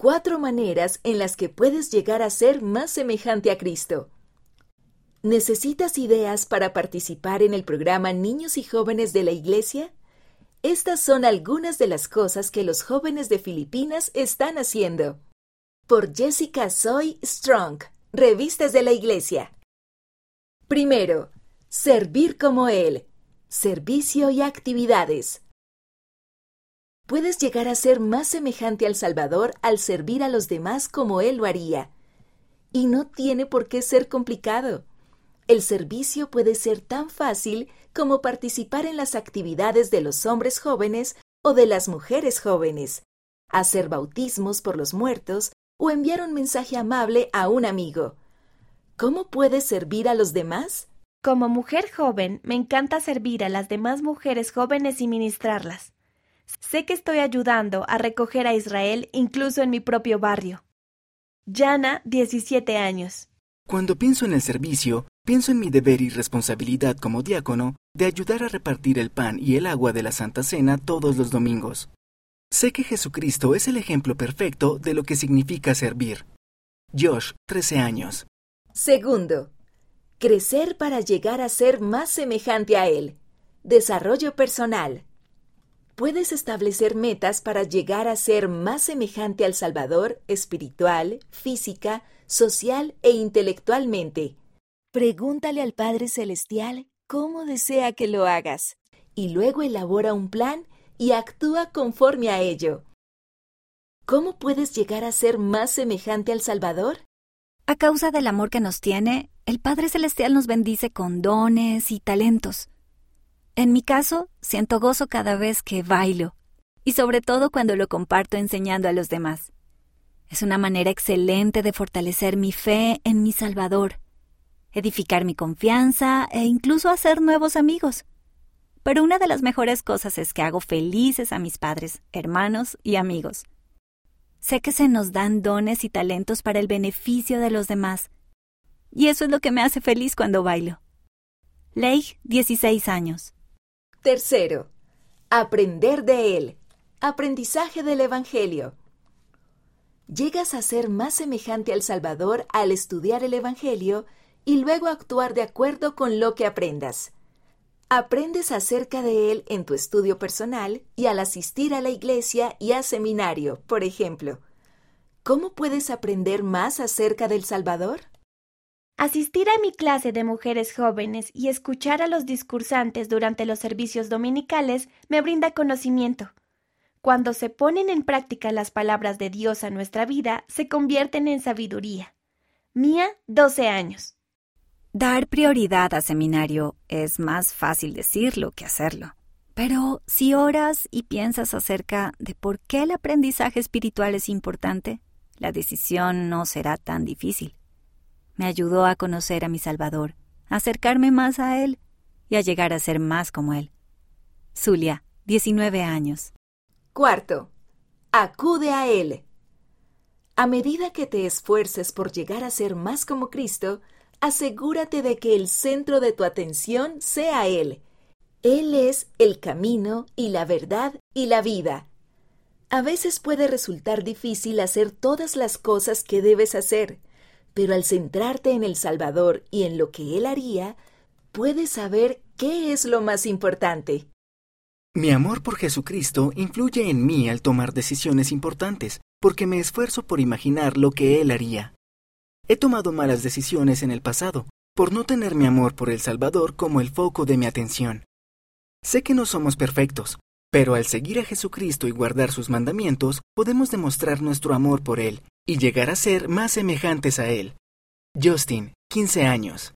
cuatro maneras en las que puedes llegar a ser más semejante a Cristo. ¿Necesitas ideas para participar en el programa Niños y Jóvenes de la Iglesia? Estas son algunas de las cosas que los jóvenes de Filipinas están haciendo. Por Jessica Soy Strong, Revistas de la Iglesia. Primero, servir como Él, servicio y actividades. Puedes llegar a ser más semejante al Salvador al servir a los demás como Él lo haría. Y no tiene por qué ser complicado. El servicio puede ser tan fácil como participar en las actividades de los hombres jóvenes o de las mujeres jóvenes, hacer bautismos por los muertos o enviar un mensaje amable a un amigo. ¿Cómo puedes servir a los demás? Como mujer joven, me encanta servir a las demás mujeres jóvenes y ministrarlas. Sé que estoy ayudando a recoger a Israel incluso en mi propio barrio. Jana, 17 años. Cuando pienso en el servicio, pienso en mi deber y responsabilidad como diácono de ayudar a repartir el pan y el agua de la Santa Cena todos los domingos. Sé que Jesucristo es el ejemplo perfecto de lo que significa servir. Josh, 13 años. Segundo, crecer para llegar a ser más semejante a Él. Desarrollo personal puedes establecer metas para llegar a ser más semejante al Salvador espiritual, física, social e intelectualmente. Pregúntale al Padre Celestial cómo desea que lo hagas y luego elabora un plan y actúa conforme a ello. ¿Cómo puedes llegar a ser más semejante al Salvador? A causa del amor que nos tiene, el Padre Celestial nos bendice con dones y talentos. En mi caso, siento gozo cada vez que bailo, y sobre todo cuando lo comparto enseñando a los demás. Es una manera excelente de fortalecer mi fe en mi Salvador, edificar mi confianza e incluso hacer nuevos amigos. Pero una de las mejores cosas es que hago felices a mis padres, hermanos y amigos. Sé que se nos dan dones y talentos para el beneficio de los demás, y eso es lo que me hace feliz cuando bailo. Leigh, 16 años. Tercero, aprender de él. Aprendizaje del Evangelio. Llegas a ser más semejante al Salvador al estudiar el Evangelio y luego actuar de acuerdo con lo que aprendas. Aprendes acerca de él en tu estudio personal y al asistir a la iglesia y a seminario, por ejemplo. ¿Cómo puedes aprender más acerca del Salvador? Asistir a mi clase de mujeres jóvenes y escuchar a los discursantes durante los servicios dominicales me brinda conocimiento. Cuando se ponen en práctica las palabras de Dios a nuestra vida, se convierten en sabiduría. Mía, 12 años. Dar prioridad a seminario es más fácil decirlo que hacerlo. Pero si oras y piensas acerca de por qué el aprendizaje espiritual es importante, la decisión no será tan difícil me ayudó a conocer a mi Salvador, a acercarme más a Él y a llegar a ser más como Él. Zulia, 19 años. Cuarto, acude a Él. A medida que te esfuerces por llegar a ser más como Cristo, asegúrate de que el centro de tu atención sea Él. Él es el camino y la verdad y la vida. A veces puede resultar difícil hacer todas las cosas que debes hacer, pero al centrarte en el Salvador y en lo que Él haría, puedes saber qué es lo más importante. Mi amor por Jesucristo influye en mí al tomar decisiones importantes, porque me esfuerzo por imaginar lo que Él haría. He tomado malas decisiones en el pasado, por no tener mi amor por el Salvador como el foco de mi atención. Sé que no somos perfectos, pero al seguir a Jesucristo y guardar sus mandamientos, podemos demostrar nuestro amor por Él y llegar a ser más semejantes a Él. Justin, 15 años.